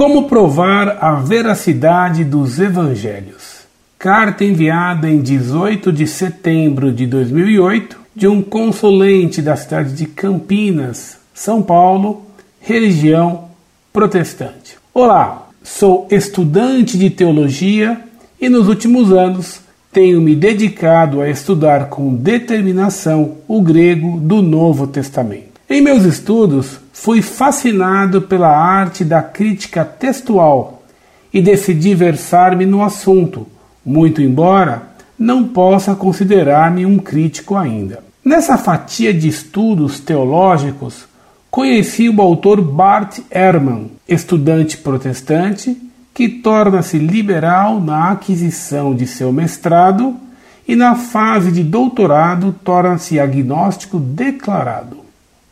Como provar a veracidade dos evangelhos? Carta enviada em 18 de setembro de 2008 de um consulente da cidade de Campinas, São Paulo, religião protestante. Olá, sou estudante de teologia e nos últimos anos tenho me dedicado a estudar com determinação o grego do Novo Testamento. Em meus estudos, fui fascinado pela arte da crítica textual e decidi versar-me no assunto, muito embora não possa considerar-me um crítico ainda. Nessa fatia de estudos teológicos, conheci o autor Bart Ehrman, estudante protestante que torna-se liberal na aquisição de seu mestrado e na fase de doutorado torna-se agnóstico declarado,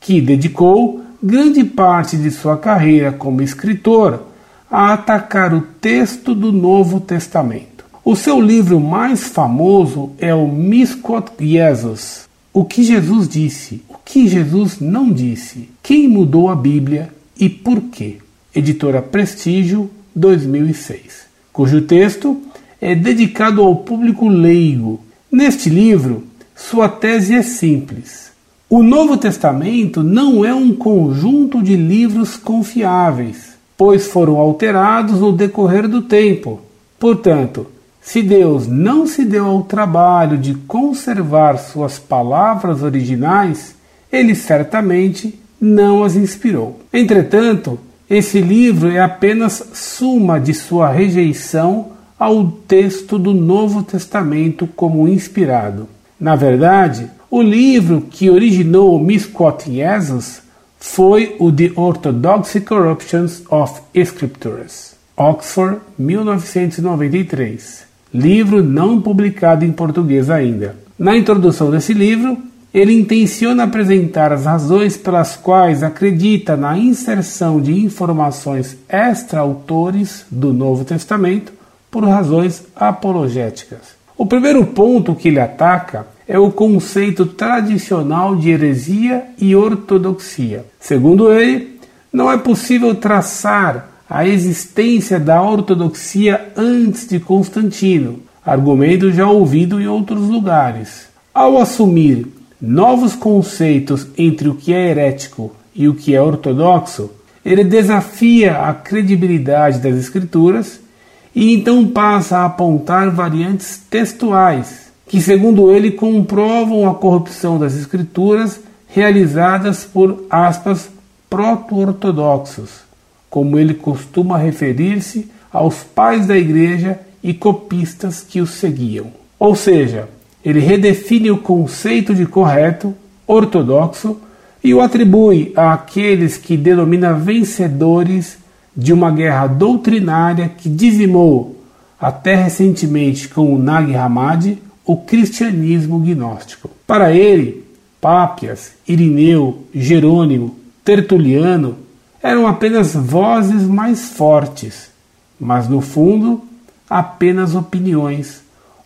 que dedicou grande parte de sua carreira como escritor a atacar o texto do Novo Testamento. O seu livro mais famoso é o Misquot Jesus, o que Jesus disse, o que Jesus não disse, quem mudou a Bíblia e por quê. Editora Prestígio, 2006, cujo texto é dedicado ao público leigo. Neste livro, sua tese é simples. O Novo Testamento não é um conjunto de livros confiáveis, pois foram alterados no decorrer do tempo. Portanto, se Deus não se deu ao trabalho de conservar suas palavras originais, ele certamente não as inspirou. Entretanto, esse livro é apenas suma de sua rejeição ao texto do Novo Testamento como inspirado. Na verdade, o livro que originou o Misquoting Jesus foi o The Orthodoxy Corruptions of Scriptures, Oxford, 1993, livro não publicado em português ainda. Na introdução desse livro, ele intenciona apresentar as razões pelas quais acredita na inserção de informações extra-autores do Novo Testamento por razões apologéticas. O primeiro ponto que ele ataca é o conceito tradicional de heresia e ortodoxia. Segundo ele, não é possível traçar a existência da ortodoxia antes de Constantino, argumento já ouvido em outros lugares. Ao assumir novos conceitos entre o que é herético e o que é ortodoxo, ele desafia a credibilidade das Escrituras e então passa a apontar variantes textuais, que, segundo ele, comprovam a corrupção das Escrituras realizadas por aspas proto-ortodoxos, como ele costuma referir-se aos pais da igreja e copistas que os seguiam. Ou seja, ele redefine o conceito de correto, ortodoxo, e o atribui àqueles que denomina vencedores de uma guerra doutrinária que dizimou, até recentemente com o Nag Hammadi, o cristianismo gnóstico. Para ele, Pápias, Irineu, Jerônimo, Tertuliano eram apenas vozes mais fortes, mas no fundo apenas opiniões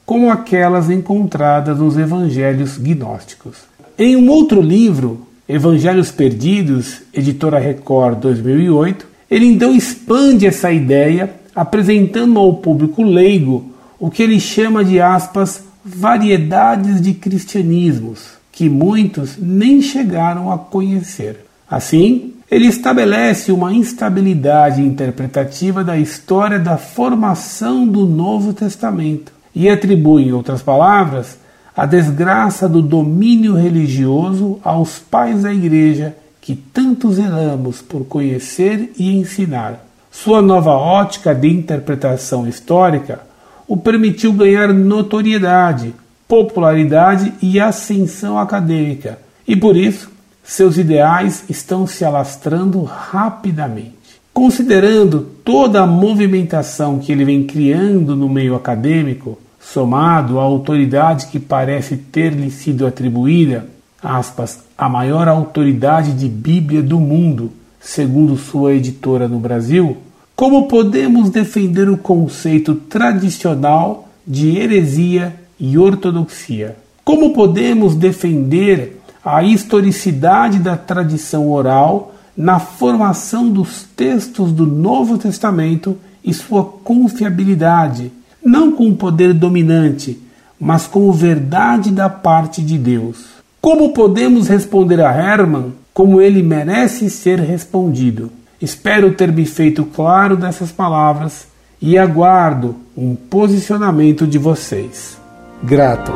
como aquelas encontradas nos evangelhos gnósticos. Em um outro livro, Evangelhos Perdidos, editora Record 2008, ele então expande essa ideia, apresentando ao público leigo o que ele chama de aspas variedades de cristianismos, que muitos nem chegaram a conhecer. Assim, ele estabelece uma instabilidade interpretativa da história da formação do Novo Testamento, e atribui, em outras palavras, a desgraça do domínio religioso aos pais da Igreja que tanto zelamos por conhecer e ensinar. Sua nova ótica de interpretação histórica o permitiu ganhar notoriedade, popularidade e ascensão acadêmica, e por isso seus ideais estão se alastrando rapidamente. Considerando toda a movimentação que ele vem criando no meio acadêmico, somado à autoridade que parece ter-lhe sido atribuída, aspas, a maior autoridade de Bíblia do mundo, segundo sua editora no Brasil, como podemos defender o conceito tradicional de heresia e ortodoxia? Como podemos defender a historicidade da tradição oral na formação dos textos do Novo Testamento e sua confiabilidade, não com poder dominante, mas como verdade da parte de Deus. Como podemos responder a Herman como ele merece ser respondido? Espero ter me feito claro dessas palavras e aguardo um posicionamento de vocês. Grato.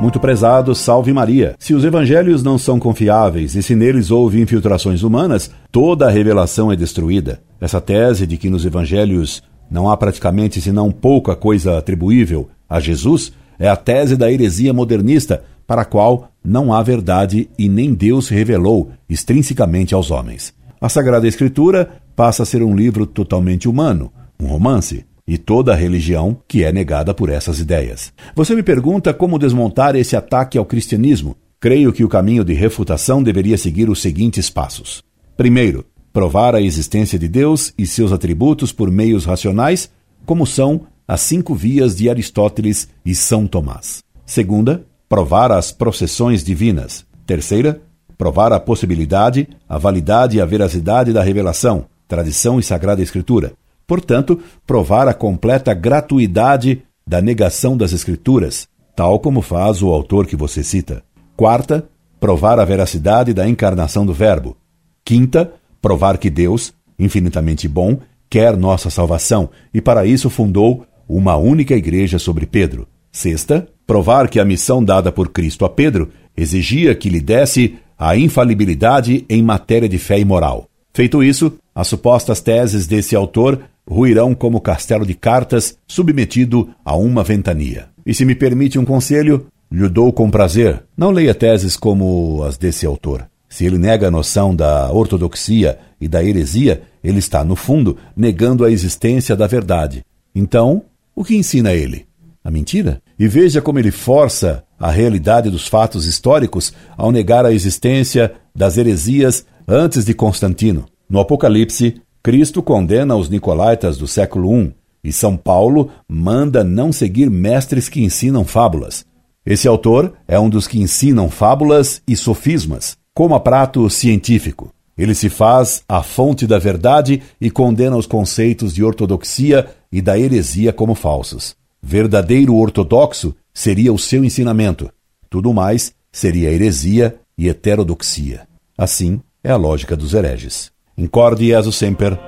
Muito prezado, salve Maria. Se os evangelhos não são confiáveis e se neles houve infiltrações humanas, toda a revelação é destruída. Essa tese de que nos evangelhos não há praticamente senão pouca coisa atribuível a Jesus é a tese da heresia modernista, para a qual não há verdade e nem Deus revelou extrinsecamente aos homens. A Sagrada Escritura passa a ser um livro totalmente humano, um romance e toda a religião que é negada por essas ideias. Você me pergunta como desmontar esse ataque ao cristianismo. Creio que o caminho de refutação deveria seguir os seguintes passos. Primeiro, provar a existência de Deus e seus atributos por meios racionais, como são as cinco vias de Aristóteles e São Tomás. Segunda, provar as processões divinas. Terceira, provar a possibilidade, a validade e a veracidade da revelação, tradição e sagrada escritura. Portanto, provar a completa gratuidade da negação das Escrituras, tal como faz o autor que você cita. Quarta, provar a veracidade da encarnação do Verbo. Quinta, provar que Deus, infinitamente bom, quer nossa salvação e para isso fundou uma única igreja sobre Pedro. Sexta, provar que a missão dada por Cristo a Pedro exigia que lhe desse a infalibilidade em matéria de fé e moral. Feito isso, as supostas teses desse autor ruirão como castelo de cartas submetido a uma ventania. E se me permite um conselho, lhe dou com prazer. Não leia teses como as desse autor. Se ele nega a noção da ortodoxia e da heresia, ele está, no fundo, negando a existência da verdade. Então, o que ensina ele? A mentira? E veja como ele força a realidade dos fatos históricos ao negar a existência das heresias antes de Constantino. No Apocalipse, Cristo condena os nicolaítas do século I e São Paulo manda não seguir mestres que ensinam fábulas. Esse autor é um dos que ensinam fábulas e sofismas, como a prato científico. Ele se faz a fonte da verdade e condena os conceitos de ortodoxia e da heresia como falsos. Verdadeiro ortodoxo seria o seu ensinamento. Tudo mais seria heresia e heterodoxia. Assim é a lógica dos hereges. Incorde Jesus Semper,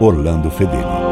Orlando Fedeli.